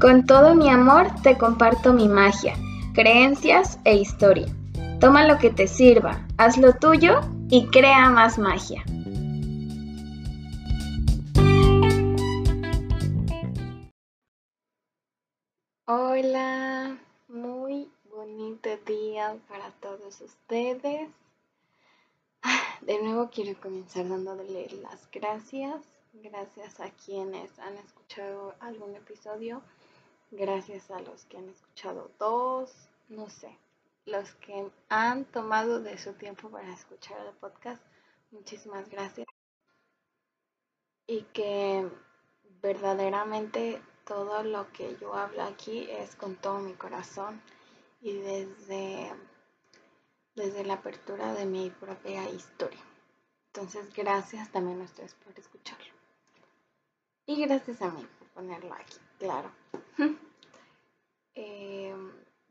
Con todo mi amor te comparto mi magia, creencias e historia. Toma lo que te sirva, haz lo tuyo y crea más magia. Hola, muy bonito día para todos ustedes. De nuevo quiero comenzar dándole las gracias. Gracias a quienes han escuchado algún episodio Gracias a los que han escuchado dos, no sé, los que han tomado de su tiempo para escuchar el podcast. Muchísimas gracias. Y que verdaderamente todo lo que yo hablo aquí es con todo mi corazón y desde, desde la apertura de mi propia historia. Entonces, gracias también a ustedes por escucharlo. Y gracias a mí por ponerlo aquí, claro. Eh,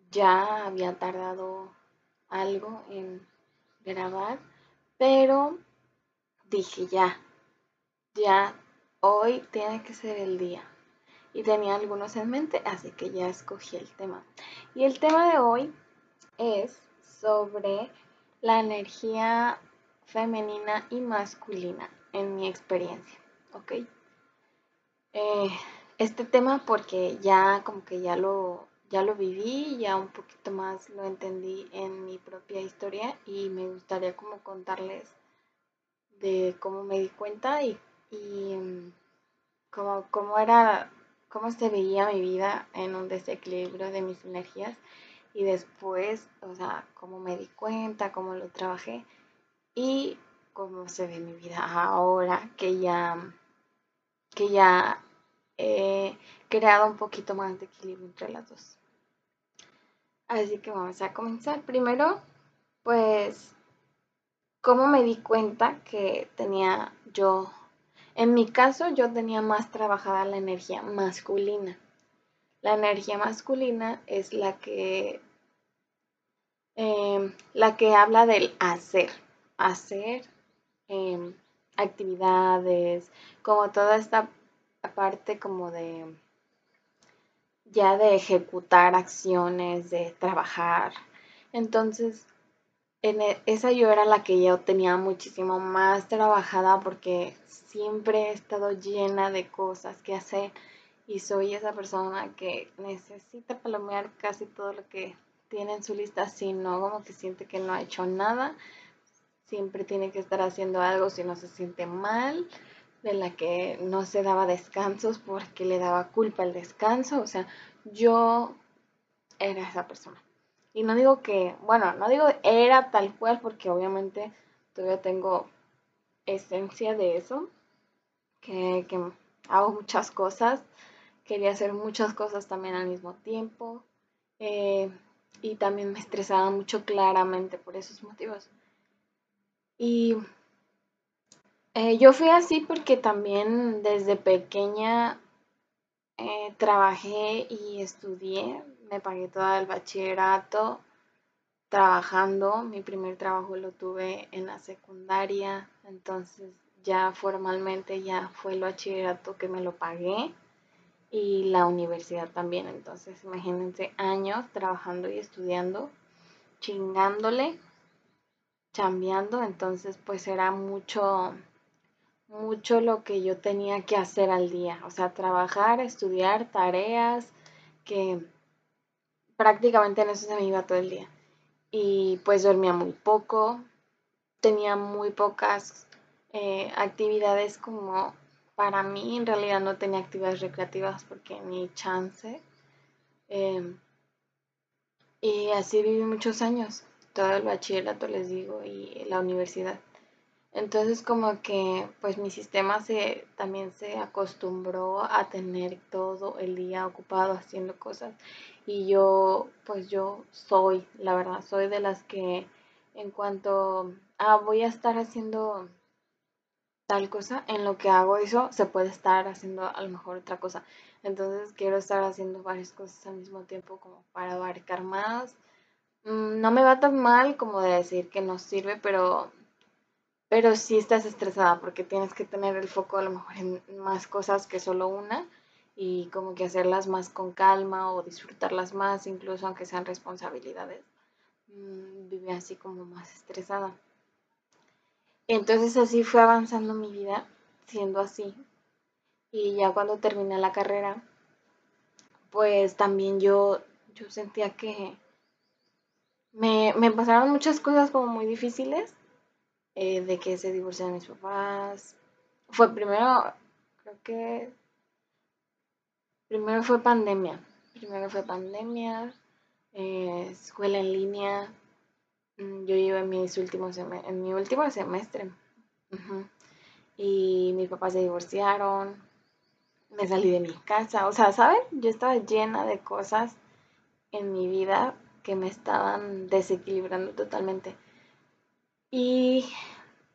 ya había tardado algo en grabar, pero dije ya, ya, hoy tiene que ser el día. Y tenía algunos en mente, así que ya escogí el tema. Y el tema de hoy es sobre la energía femenina y masculina en mi experiencia, ¿ok? Eh, este tema porque ya como que ya lo, ya lo viví, ya un poquito más lo entendí en mi propia historia y me gustaría como contarles de cómo me di cuenta y, mm, cómo, cómo era, cómo se veía mi vida en un desequilibrio de mis energías y después, o sea, cómo me di cuenta, cómo lo trabajé y cómo se ve mi vida ahora que ya, que ya he creado un poquito más de equilibrio entre las dos. Así que vamos a comenzar. Primero, pues, ¿cómo me di cuenta que tenía yo, en mi caso, yo tenía más trabajada la energía masculina. La energía masculina es la que, em, la que habla del hacer, hacer em, actividades, como toda esta aparte como de ya de ejecutar acciones, de trabajar. Entonces, en e, esa yo era la que yo tenía muchísimo más trabajada porque siempre he estado llena de cosas que hacer y soy esa persona que necesita palomear casi todo lo que tiene en su lista, si no, como que siente que no ha hecho nada, siempre tiene que estar haciendo algo si no se siente mal de la que no se daba descansos porque le daba culpa el descanso. O sea, yo era esa persona. Y no digo que, bueno, no digo era tal cual porque obviamente todavía tengo esencia de eso, que, hago muchas cosas, quería hacer muchas cosas también al mismo tiempo eh, y también me estresaba mucho claramente por esos motivos. Y eh, yo fui así porque también desde pequeña eh, trabajé y estudié, me pagué todo el bachillerato trabajando. Mi primer trabajo lo tuve en la secundaria, entonces ya formalmente ya fue el bachillerato que me lo pagué y la universidad también. Entonces imagínense años trabajando y estudiando, chingándole, chambeando, entonces pues era mucho mucho lo que yo tenía que hacer al día, o sea, trabajar, estudiar, tareas, que prácticamente en eso se me iba todo el día. Y pues dormía muy poco, tenía muy pocas eh, actividades como para mí, en realidad no tenía actividades recreativas porque ni chance. Em, y así viví muchos años, todo el bachillerato les digo y la universidad. Entonces como que pues mi sistema se también se acostumbró a tener todo el día ocupado haciendo cosas y yo pues yo soy, la verdad, soy de las que en cuanto ah, voy a estar haciendo tal cosa, en lo que hago eso se puede estar haciendo a lo mejor otra cosa. Entonces quiero estar haciendo varias cosas al mismo tiempo como para abarcar más. Mm, no me va tan mal como de decir que no sirve, pero pero sí estás estresada porque tienes que tener el foco a lo mejor en más cosas que solo una y como que hacerlas más con calma o disfrutarlas más, incluso aunque sean responsabilidades. Mm, vivía así como más estresada. Entonces así fue avanzando mi vida, siendo así. Y ya cuando terminé la carrera, pues también yo, yo sentía que me, pasaron muchas cosas como muy difíciles, eh, de que se divorciaron mis papás. Fue primero, creo que, primero fue pandemia. Primero fue pandemia, eh, escuela en línea. Mm, yo llevo en, mis últimos en mi último semestre. Y mis papás se divorciaron. Me salí de mi casa. O sea, ¿saben? Yo estaba llena de cosas en mi vida que me estaban desequilibrando totalmente. Y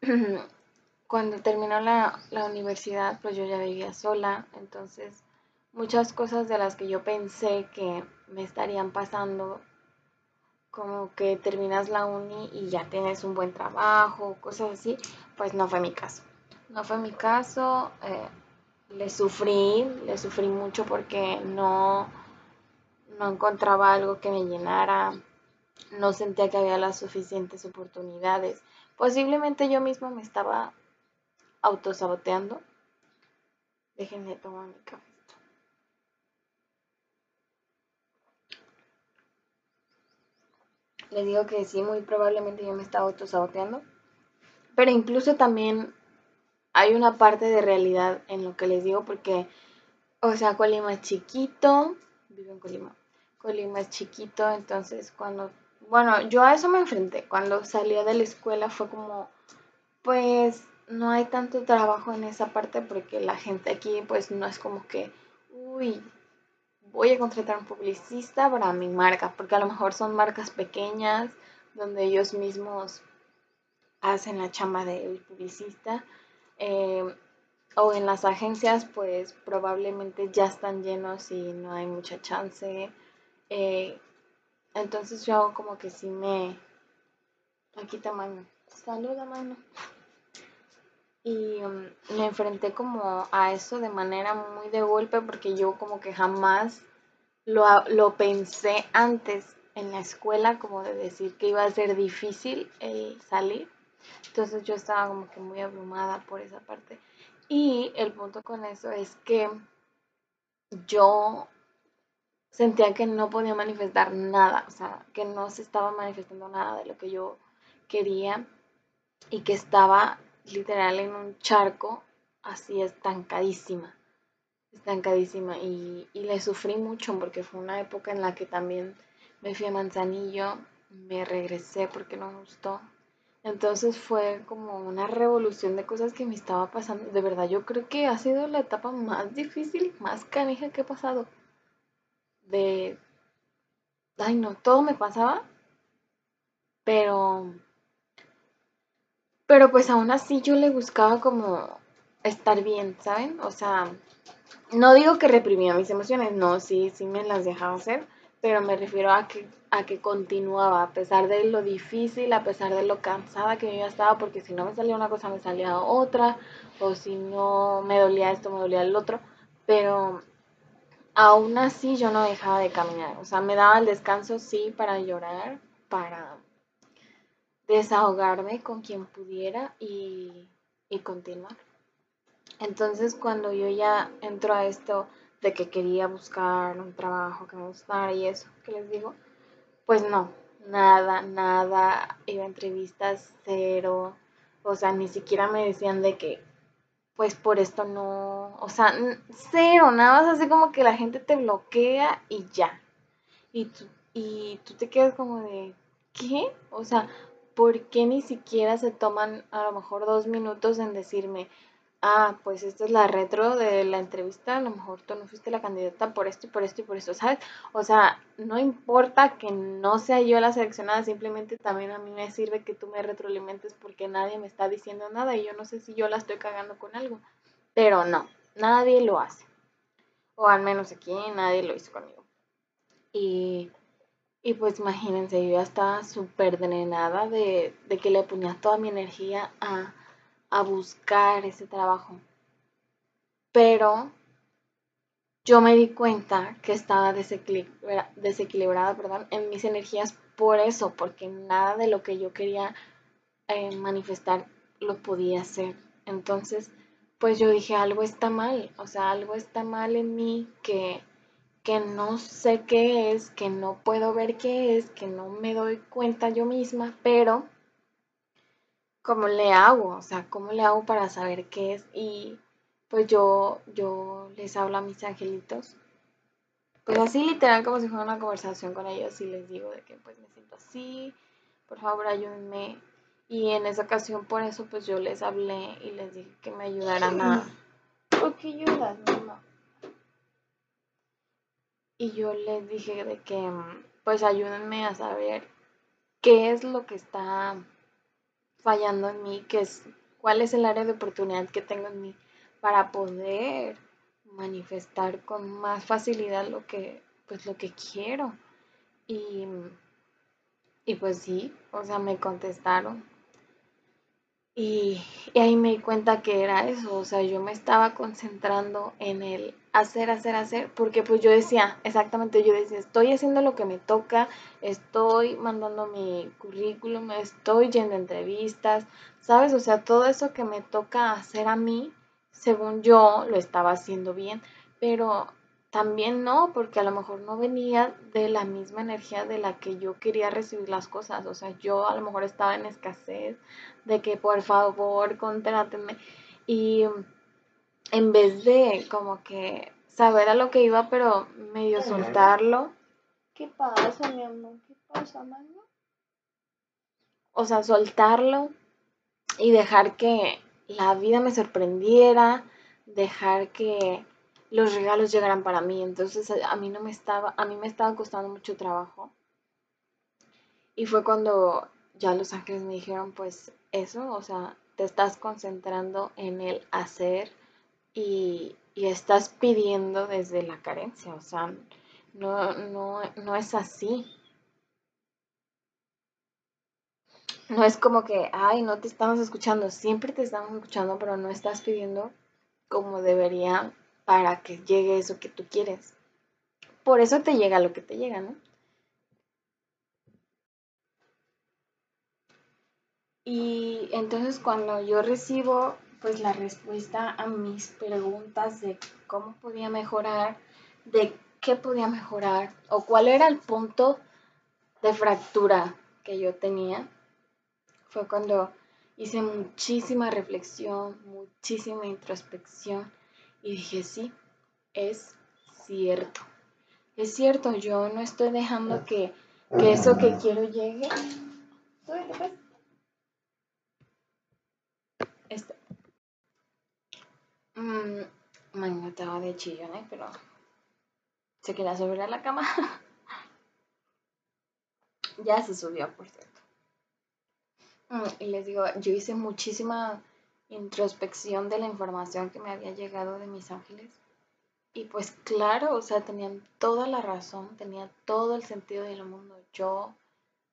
cuando terminó la, la, universidad, pues yo ya vivía sola, entonces muchas cosas de las que yo pensé que me estarían pasando, como que terminas la uni y ya tienes un buen trabajo, cosas así, pues no fue mi caso. No fue mi caso, eh, le sufrí, le sufrí mucho porque no no encontraba algo que me llenara, no sentía que había las suficientes oportunidades. Posiblemente yo mismo me estaba autosaboteando. Déjenme tomar mi café. Les digo que sí, muy probablemente yo me estaba autosaboteando. Pero incluso también hay una parte de realidad en lo que les digo porque, o sea, Colima es chiquito, vivo en Colima, Colima es chiquito, entonces cuando, bueno, yo a eso me enfrenté, cuando salía de la escuela fue como, pues no hay tanto trabajo en esa parte porque la gente aquí pues no es como que, uy, voy a contratar un publicista para mi marca, porque a lo mejor son marcas pequeñas donde ellos mismos hacen la chamba del publicista. Eh, o en las agencias pues probablemente ya están llenos y no hay mucha chance. Eh, entonces yo como que sí me... Aquí te mano. Saluda mano. Y um, me enfrenté como a eso de manera muy de golpe porque yo como que jamás lo, lo pensé antes en la escuela como de decir que iba a ser difícil el salir. Entonces yo estaba como que muy abrumada por esa parte. Y el punto con eso es que yo sentía que no podía manifestar nada, o sea, que no se estaba manifestando nada de lo que yo quería y que estaba literal en un charco así estancadísima, estancadísima y, y le sufrí mucho porque fue una época en la que también me fui a Manzanillo, me regresé porque no me gustó. Entonces fue como una revolución de cosas que me estaba pasando. De verdad, yo creo que ha sido la etapa más difícil, más canija que he pasado de, ay no, todo me pasaba, pero, pero pues aún así yo le buscaba como estar bien, ¿saben? O sea, no digo que reprimía mis emociones, no, sí, sí me las dejaba hacer, pero me refiero a que, a que continuaba, a pesar de lo difícil, a pesar de lo cansada que yo ya estaba, porque si no me salía una cosa, me salía otra, o si no me dolía esto, me dolía el otro, pero aún así yo no dejaba de caminar. O sea, me daba el descanso, sí, para llorar, para desahogarme con quien pudiera y, y continuar. Entonces, cuando yo ya entro a esto de que quería buscar un trabajo que me gustara y eso que les digo, pues no, nada, nada, iba a entrevistas cero, o sea, ni siquiera me decían de que pues por esto no, o sea, cero, nada más así como que la gente te bloquea y ya. Y tú, y tú te quedas como de, ¿qué? O sea, ¿por qué ni siquiera se toman a lo mejor dos minutos en decirme, ah, pues esta es la retro de la entrevista, a lo mejor tú no fuiste la candidata por esto y por esto y por esto, ¿sabes? O sea, no importa que no sea yo la seleccionada, simplemente también a mí me sirve que tú me retroalimentes porque nadie me está diciendo nada y yo no sé si yo la estoy cagando con algo, pero no, nadie lo hace. O al menos aquí nadie lo hizo conmigo. Y, y pues imagínense, yo ya estaba súper drenada de, de que le ponía toda mi energía a a buscar ese trabajo. Pero yo me di cuenta que estaba desequilibrada, en mis energías por eso, porque nada de lo que yo quería eh, manifestar lo podía hacer. Entonces, pues yo dije, algo está mal, o sea, algo está mal en mí que, que no sé qué es, que no puedo ver qué es, que no me doy cuenta yo misma, pero ¿cómo le hago? O sea, ¿cómo le hago para saber qué es? Y pues yo, yo les hablo a mis angelitos. Pues así literal como si fuera una conversación con ellos y les digo de que pues me siento así, por favor ayúdenme. Y en esa ocasión por eso pues yo les hablé y les dije que me ayudaran a... ¿Por qué ayudas, mamá? Y yo les dije de que pues ayúdenme a saber qué es lo que está fallando en mí, qué es, cuál es el área de oportunidad que tengo en mí para poder manifestar con más facilidad lo que, pues lo que quiero. Y, y pues sí, o sea, me contestaron. Y, y, ahí me di cuenta que era eso, o sea, yo me estaba concentrando en el hacer, hacer, hacer, porque pues yo decía, exactamente, yo decía, estoy haciendo lo que me toca, estoy mandando mi currículum, estoy yendo entrevistas, ¿sabes? O sea, todo eso que me toca hacer a mí, según yo lo estaba haciendo bien, pero también no, porque a lo mejor no venía de la misma energía de la que yo quería recibir las cosas. O sea, yo a lo mejor estaba en escasez de que por favor contráteme. Y en vez de como que saber a lo que iba, pero medio soltarlo. ¿Qué pasa, mi amor? ¿Qué pasa, mano? O sea, soltarlo y dejar que la vida me sorprendiera, dejar que los regalos llegaran para mí. Entonces a mí no me estaba, a mí me estaba costando mucho trabajo. Y fue cuando ya los ángeles me dijeron, pues eso, o sea, te estás concentrando en el hacer y, estás pidiendo desde la carencia, o sea, no, no, no es así. No es como que, ay, no te estamos escuchando, siempre te estamos escuchando, pero no estás pidiendo como debería para que llegue eso que tú quieres. Por eso te llega lo que te llega, ¿no? Y entonces cuando yo recibo pues la respuesta a mis preguntas de cómo podía mejorar, de qué podía mejorar o cuál era el punto de fractura que yo tenía, fue cuando hice muchísima reflexión, muchísima introspección y dije, sí, es cierto. Es cierto, yo no estoy dejando que, eso que quiero llegue. Mm, me estaba de chillón, ¿eh? pero se quería subir a la cama. ya se subió, por cierto. Mm, y les digo, yo hice muchísima introspección de la información que me había llegado de mis ángeles. Y pues claro, o sea, tenían toda la razón, tenía todo el sentido del mundo. Yo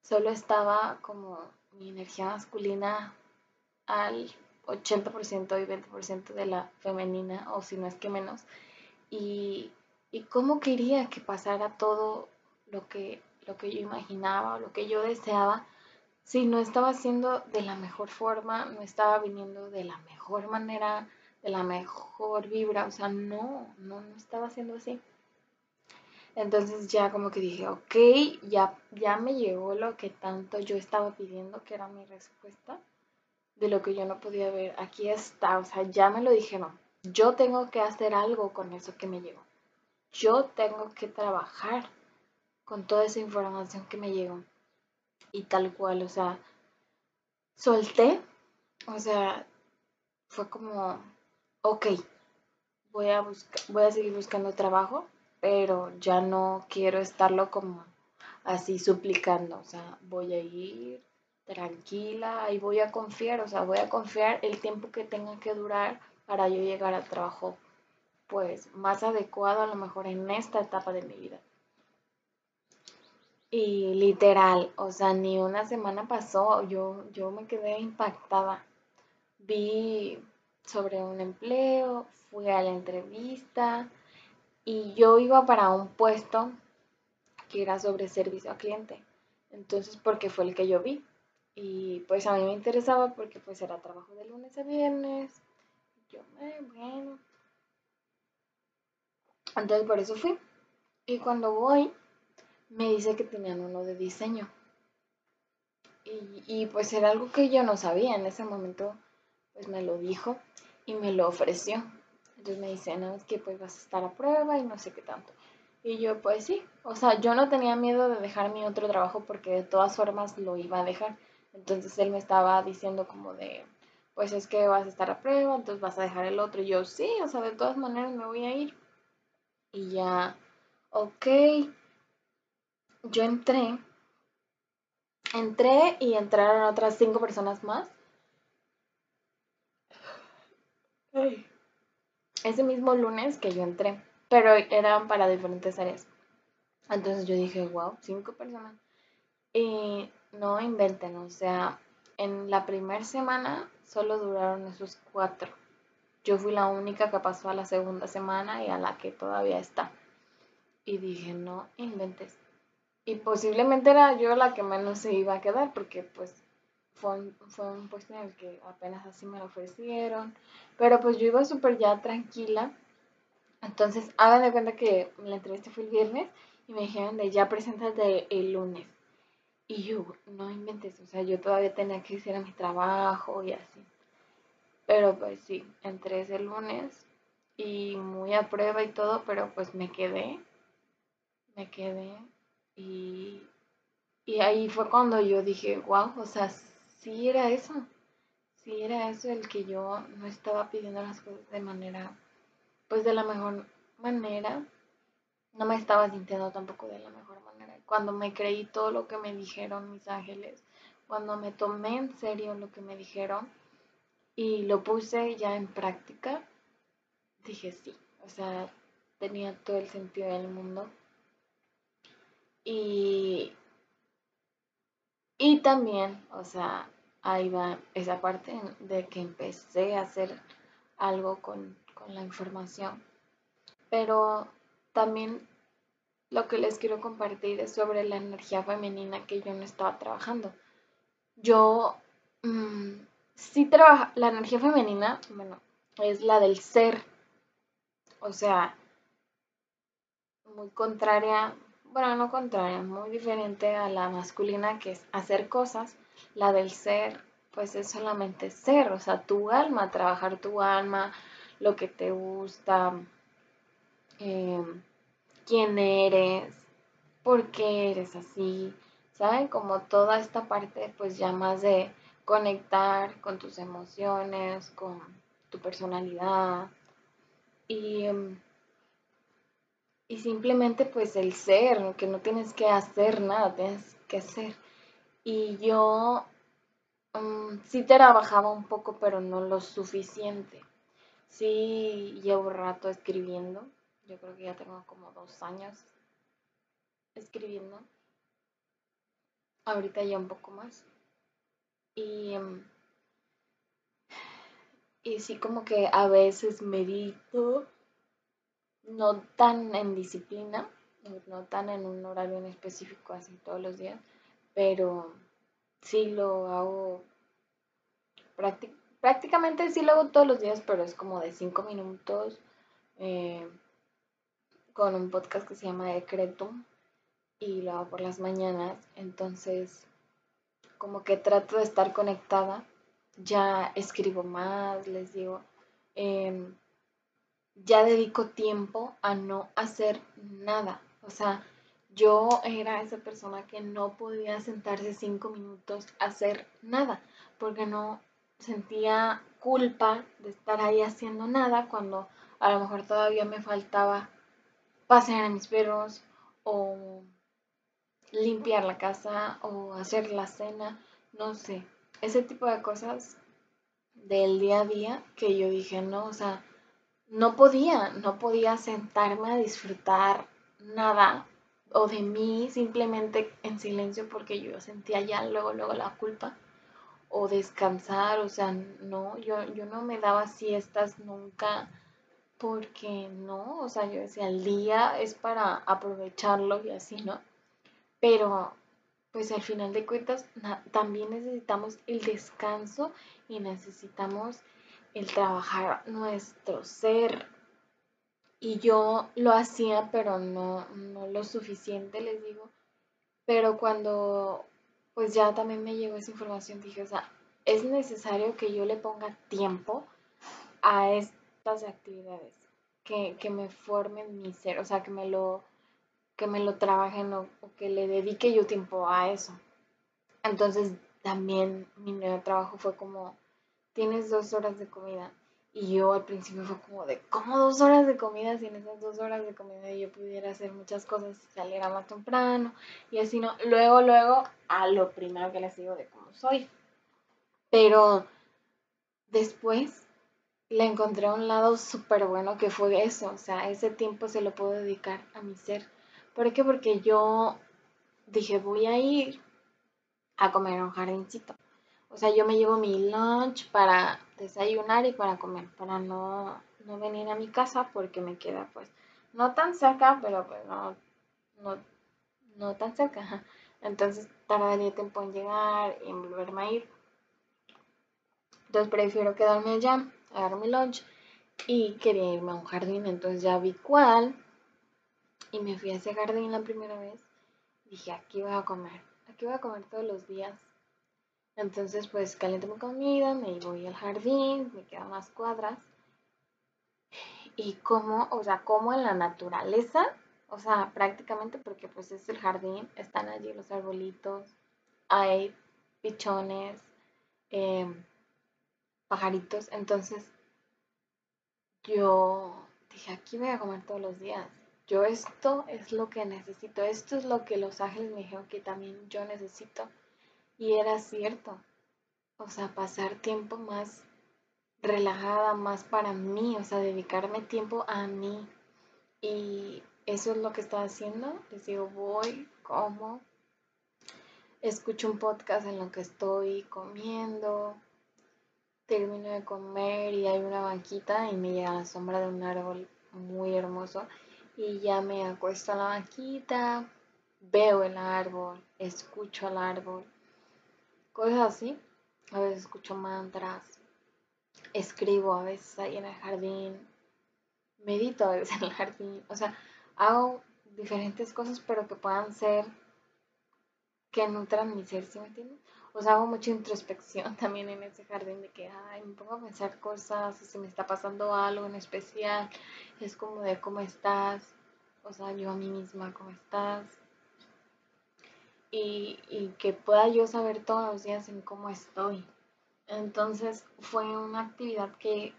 solo estaba como mi energía masculina al 80% y 20% de la femenina, o si no es que menos. Y, y cómo quería que pasara todo lo que, lo que yo imaginaba, lo que yo deseaba, si no estaba haciendo de la mejor forma, no estaba viniendo de la mejor manera, de la mejor vibra, o sea, no, no, no estaba haciendo así. Entonces ya como que dije, ok, ya, ya me llegó lo que tanto yo estaba pidiendo, que era mi respuesta, de lo que yo no podía ver. Aquí está, o sea, ya me lo dijeron. Yo tengo que hacer algo con eso que me llegó. Yo tengo que trabajar con toda esa información que me llegó y tal cual, o sea, solté, o sea, fue como, ok, voy a, voy a seguir buscando trabajo, pero ya no quiero estarlo como así suplicando, o sea, voy a ir tranquila y voy a confiar, o sea, voy a confiar el tiempo que tenga que durar para yo llegar al trabajo pues más adecuado a lo mejor en esta etapa de mi vida. Y literal, o sea, ni una semana pasó, yo, yo me quedé impactada. Vi sobre un empleo, fui a la entrevista y yo iba para un puesto que era sobre servicio al cliente. Entonces, porque fue el que yo vi. Y pues a mí me interesaba porque pues era trabajo de lunes a viernes. Yo, eh, bueno. Entonces por eso fui. Y cuando voy, me dice que tenían uno de diseño. Y, y, pues era algo que yo no sabía. En ese momento, pues me lo dijo y me lo ofreció. Entonces me dice, no, es que pues vas a estar a prueba y no sé qué tanto. Y yo, pues sí. O sea, yo no tenía miedo de dejar mi otro trabajo porque de todas formas lo iba a dejar. Entonces él me estaba diciendo como de, pues es que vas a estar a prueba, entonces vas a dejar el otro. Y yo, sí, o sea, de todas maneras me voy a ir. Y ya, ok. Yo entré. Entré y entraron otras cinco personas más. Ese mismo lunes que yo entré, pero eran para diferentes áreas. Entonces yo dije, wow, cinco personas. Y no inventen, o sea, en la primera semana solo duraron esos cuatro. Yo fui la única que pasó a la segunda semana y a la que todavía está. Y dije, no inventes. Y posiblemente era yo la que menos se iba a quedar porque pues fue un, puesto en el que apenas así me lo ofrecieron. Pero pues yo iba súper ya tranquila. Entonces, hagan de cuenta que la entrevista fue el viernes y me dijeron de ya preséntate el lunes. Y yo, no inventes, o sea, yo todavía tenía que hacer mi trabajo y así. Pero pues sí, entré ese lunes y muy a prueba y todo, pero pues me quedé. Me quedé y, y ahí fue cuando yo dije, wow, o sea, sí era eso. Sí era eso el que yo no estaba pidiendo las cosas de manera, pues de la mejor manera. No me estaba sintiendo tampoco de la mejor. Cuando me creí todo lo que me dijeron mis ángeles, cuando me tomé en serio lo que me dijeron y lo puse ya en práctica, dije sí. O sea, tenía todo el sentido del mundo. Y, y también, o sea, ahí va esa parte de que empecé a hacer algo con, con la información. Pero también lo que les quiero compartir es sobre la energía femenina que yo no estaba trabajando. Yo mmm, sí trabajo, la energía femenina, bueno, es la del ser. O sea, muy contraria, bueno, no contraria, muy diferente a la masculina que es hacer cosas. La del ser, pues es solamente ser, o sea, tu alma, trabajar tu alma, lo que te gusta, eh, quién eres, por qué eres así, ¿saben? Como toda esta parte, pues ya más de conectar con tus emociones, con tu personalidad y, y simplemente pues el ser, que no tienes que hacer nada, tienes que ser. Y yo um, sí trabajaba un poco, pero no lo suficiente. Sí llevo rato escribiendo, yo creo que ya tengo como dos años escribiendo. Ahorita ya un poco más. Y, y sí como que a veces medito, no tan en disciplina, no tan en un horario en específico así todos los días, pero sí lo hago prácticamente sí lo hago todos los días, pero es como de cinco minutos. Eh, con un podcast que se llama Decretum y lo hago por las mañanas. Entonces, como que trato de estar conectada. Ya escribo más, les digo. Em, ya dedico tiempo a no hacer nada. O sea, yo era esa persona que no podía sentarse cinco minutos a hacer nada, porque no sentía culpa de estar ahí haciendo nada cuando a lo mejor todavía me faltaba pasear a mis perros o limpiar la casa o hacer la cena, no sé, ese tipo de cosas del día a día que yo dije, no, o sea, no podía, no podía sentarme a disfrutar nada o de mí simplemente en silencio porque yo sentía ya luego, luego la culpa o descansar, o sea, no, yo, yo no me daba siestas nunca porque no, o sea, yo decía, el día es para aprovecharlo y así, ¿no? Pero, pues al final de cuentas, también necesitamos el descanso y necesitamos el trabajar nuestro ser. Y yo lo hacía, pero no, no lo suficiente, les digo. Pero cuando pues ya también me llegó esa información, dije, o sea, es necesario que yo le ponga tiempo a estas actividades, que, me formen mi ser, o sea, que me lo, que me lo trabajen o, que le dedique yo tiempo a eso. Entonces también mi nuevo trabajo fue como, tienes dos horas de comida. Y yo al principio fue como de, ¿cómo dos horas de comida? Si en esas dos horas de comida yo pudiera hacer muchas cosas, saliera más temprano y así no. Luego, luego, a lo primero que les digo de cómo soy. Pero después le encontré un lado súper bueno que fue eso, o sea, ese tiempo se lo puedo dedicar a mi ser. ¿Por qué? Porque yo dije, voy a ir a comer a un jardincito. O sea, yo me llevo mi lunch para desayunar y para comer, para no, venir a mi casa porque me queda pues no tan cerca, pero pues no, no, no tan cerca. Entonces tardaría tiempo en llegar y en volverme a ir. Entonces prefiero quedarme allá, agarrar mi lunch y quería irme a un jardín. Entonces ya vi cuál y me fui a ese jardín la primera vez. Dije, aquí voy a comer, aquí voy a comer todos los días. Entonces pues caliento mi comida, me voy al jardín, me quedan unas cuadras. Y como, o sea, como en la naturaleza, o sea, prácticamente porque pues es el jardín, están allí los arbolitos, hay pichones, eh, pajaritos. Entonces yo dije, aquí voy a comer todos los días. Yo esto es lo que necesito, esto es lo que los ángeles me dijeron que también yo necesito. Y era cierto, o sea, pasar tiempo más relajada, más para mí, o sea, dedicarme tiempo a mí. Y eso es lo que estaba haciendo. Les digo, voy, como, escucho un podcast en lo que estoy comiendo, termino de comer y hay una banquita y me llega la sombra de un árbol muy hermoso y ya me acuesto a la banquita, veo el árbol, escucho al árbol, cosas así. A veces escucho mantras, escribo a veces ahí en el jardín, medito a veces en el jardín, o sea, hago diferentes cosas pero que puedan ser que nutran mi ser, ¿sí me entiendes? Pues hago mucha introspección también en ese jardín de que, ay, me pongo a pensar cosas, si me está pasando algo en especial, es como de cómo estás, o sea, yo a mí misma, cómo estás. Y, y que pueda yo saber todos los días en cómo estoy. Entonces fue una actividad que,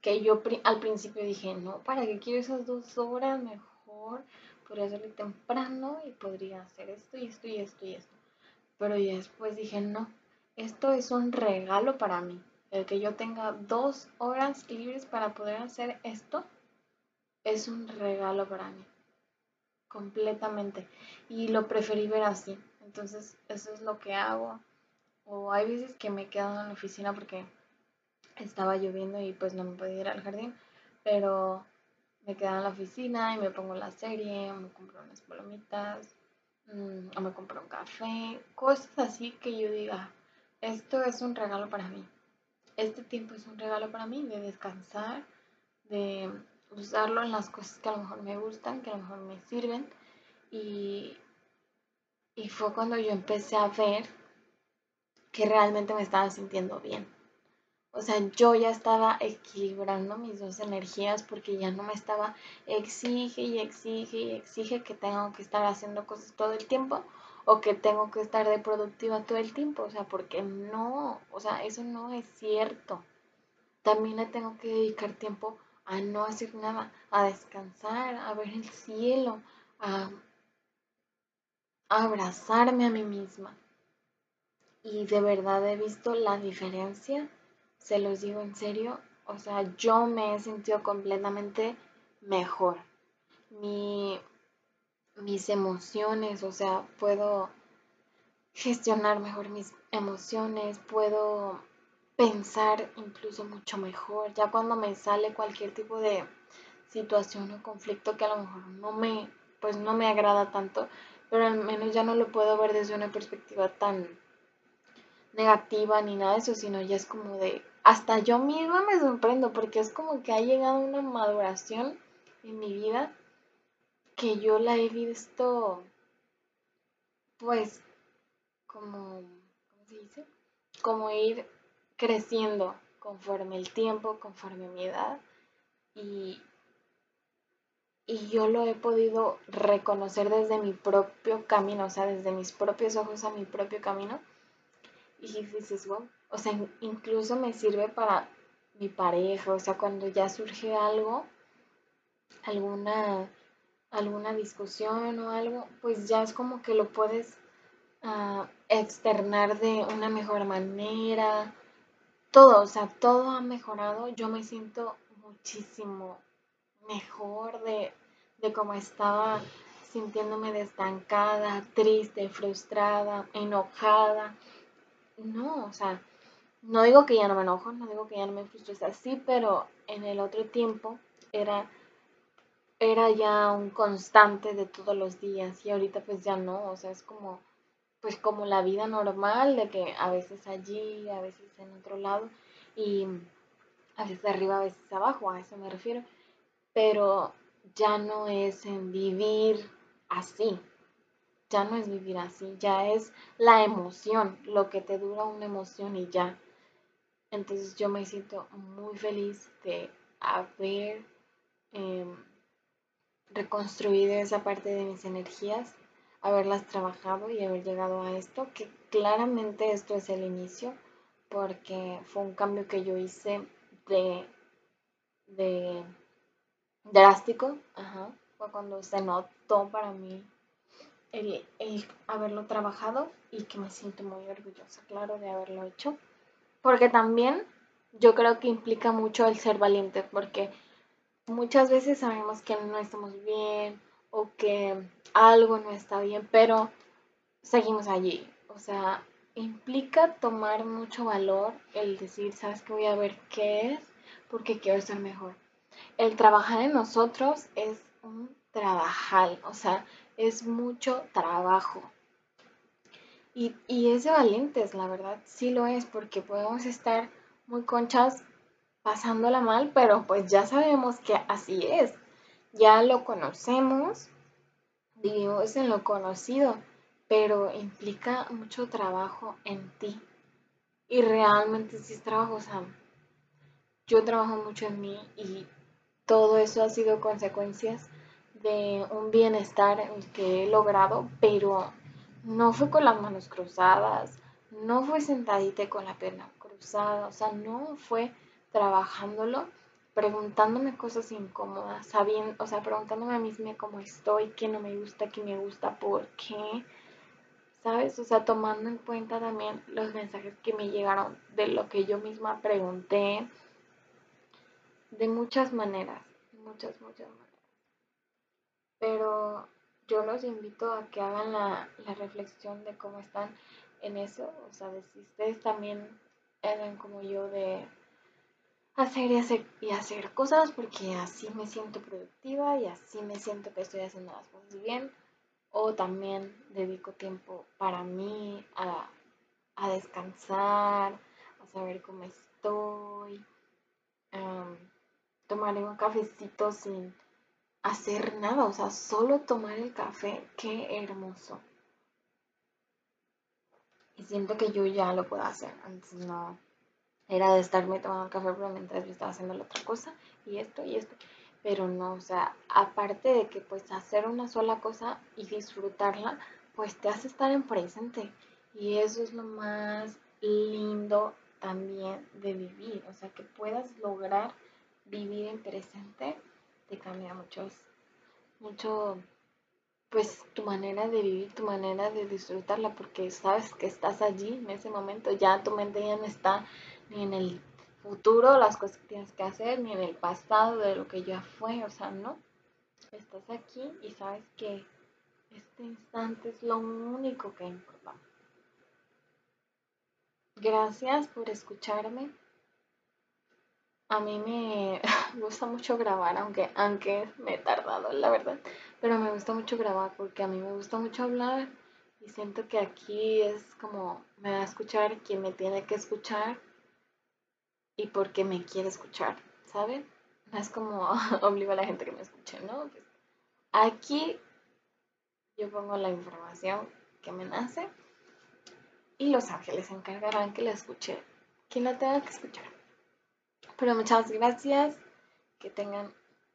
que yo al principio dije, no, ¿para qué quiero esas dos horas? Mejor podría salir temprano y podría hacer esto y esto y esto y esto. Pero después dije, no, esto es un regalo para mí. El que yo tenga dos horas libres para poder hacer esto es un regalo para mí. Completamente. Y lo preferí ver así. Entonces, eso es lo que hago. O hay veces que me quedo en la oficina porque estaba lloviendo y pues no me podía ir al jardín. Pero me quedo en la oficina y me pongo la serie, me compro unas palomitas Mm, o me compro un café, cosas así que yo diga, esto es un regalo para mí. Este tiempo es un regalo para mí de descansar, de usarlo en las cosas que a lo mejor me gustan, que a lo mejor me sirven. Y, y fue cuando yo empecé a ver que realmente me estaba sintiendo bien. O sea, yo ya estaba equilibrando mis dos energías porque ya no me estaba exige y exige y exige que tengo que estar haciendo cosas todo el tiempo o que tengo que estar de productiva todo el tiempo. O sea, porque no, o sea, eso no es cierto. También le tengo que dedicar tiempo a no hacer nada, a descansar, a ver el cielo, a, a abrazarme a mí misma. Y de verdad he visto la diferencia se los digo en serio, o sea, yo me he sentido completamente mejor. Mi, mis emociones, o sea, puedo gestionar mejor mis emociones, puedo pensar incluso mucho mejor. Ya cuando me sale cualquier tipo de situación o conflicto que a lo mejor no me, pues no me agrada tanto, pero al menos ya no lo puedo ver desde una perspectiva tan negativa ni nada de eso, sino ya es como de, hasta yo misma me sorprendo porque es como que ha llegado una maduración en mi vida que yo la he visto pues como, ¿cómo se dice? Como ir creciendo conforme el tiempo, conforme mi edad y, y yo lo he podido reconocer desde mi propio camino, o sea, desde mis propios ojos a mi propio camino y dices, wow, o sea, incluso me sirve para mi pareja, o sea, cuando ya surge algo, alguna, alguna discusión o algo, pues ya es como que lo puedes uh, externar de una mejor manera. Todo, o sea, todo ha mejorado. Yo me siento muchísimo mejor de, de cómo estaba sintiéndome estancada, triste, frustrada, enojada no, o sea, no digo que ya no me enojo, no digo que ya no me frustro, es así, pero en el otro tiempo era, era ya un constante de todos los días y ahorita pues ya no, o sea, es como, pues como la vida normal de que a veces allí, a veces en otro lado y a veces arriba, a veces abajo, a eso me refiero, pero ya no es en vivir así, ya no es vivir así, ya es la emoción, lo que te dura una emoción y ya. Entonces yo me siento muy feliz de haber em, reconstruido esa parte de mis energías, haberlas trabajado y haber llegado a esto, que claramente esto es el inicio, porque fue un cambio que yo hice de, de drástico, fue cuando se notó para mí el, haberlo trabajado y que me siento muy orgullosa, claro, de haberlo hecho. Porque también yo creo que implica mucho el ser valiente, porque muchas veces sabemos que no estamos bien o que algo no está bien, pero seguimos allí. O sea, implica tomar mucho valor el decir, sabes que voy a ver qué es, porque quiero ser mejor. El trabajar en nosotros es un trabajar, o sea, es mucho trabajo. Y, y es de valientes, la verdad, sí lo es, porque podemos estar muy conchas pasándola mal, pero pues ya sabemos que así es. Ya lo conocemos, vivimos en lo conocido, pero implica mucho trabajo en ti. Y realmente sí es trabajo, o sea, yo trabajo mucho en mí y todo eso ha sido consecuencias de un bienestar que he logrado, pero no fue con las manos cruzadas, no fue sentadita con la pierna cruzada, o sea, no fue trabajándolo, preguntándome cosas incómodas, sabiendo, o sea, preguntándome a mí misma cómo estoy, qué no me gusta, qué me gusta, por qué, ¿sabes? O sea, tomando en cuenta también los mensajes que me llegaron de lo que yo misma pregunté, de muchas maneras, muchas, muchas maneras pero yo los invito a que hagan la, reflexión de cómo están en eso, o sea, de si ustedes también eran como yo de hacer y hacer y hacer cosas porque así me siento productiva y así me siento que estoy haciendo las cosas bien o también dedico tiempo para mí a, descansar, a saber cómo estoy, um, tomaré un cafecito sin hacer nada, o sea, solo tomar el café, qué hermoso. Y siento que yo ya lo puedo hacer, antes no era de estarme tomando el café pero mientras yo estaba haciendo la otra cosa y esto y esto. Pero no, o sea, aparte de que pues hacer una sola cosa y disfrutarla, pues te hace estar en presente. Y eso es lo más lindo también de vivir, o sea, que puedas lograr vivir en presente te cambia mucho, mucho, pues tu manera de vivir, tu manera de disfrutarla, porque sabes que estás allí en ese momento, ya tu mente ya no está ni en el futuro, las cosas que tienes que hacer, ni en el pasado de lo que ya fue, o sea, no, estás aquí y sabes que este instante es lo único que importa. Gracias por escucharme. A mí me gusta mucho grabar, aunque, aunque me he tardado, la verdad. Pero me gusta mucho grabar porque a mí me gusta mucho hablar y siento que aquí es como me va a escuchar quien me tiene que escuchar y porque me quiere escuchar, ¿saben? No es como obligo a la gente que me escuche, ¿no? Pues, aquí yo pongo la información que me nace y los ángeles se encargarán que la escuche quien la tenga que escuchar. Pero muchas gracias, que tengan,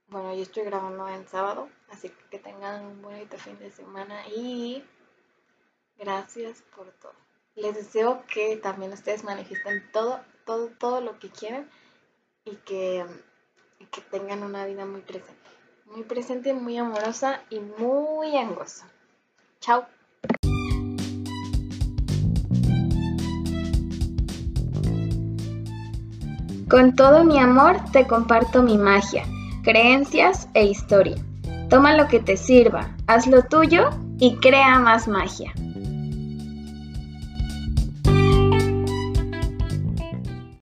bueno, yo estoy grabando en sábado, así que tengan un bonito fin de semana y gracias por todo. Les deseo que también ustedes manifiesten todo, todo, todo lo que quieren y que, que tengan una vida muy presente. Muy presente, muy amorosa y muy angosa. Chao. Con todo mi amor te comparto mi magia, creencias e historia. Toma lo que te sirva, haz lo tuyo y crea más magia.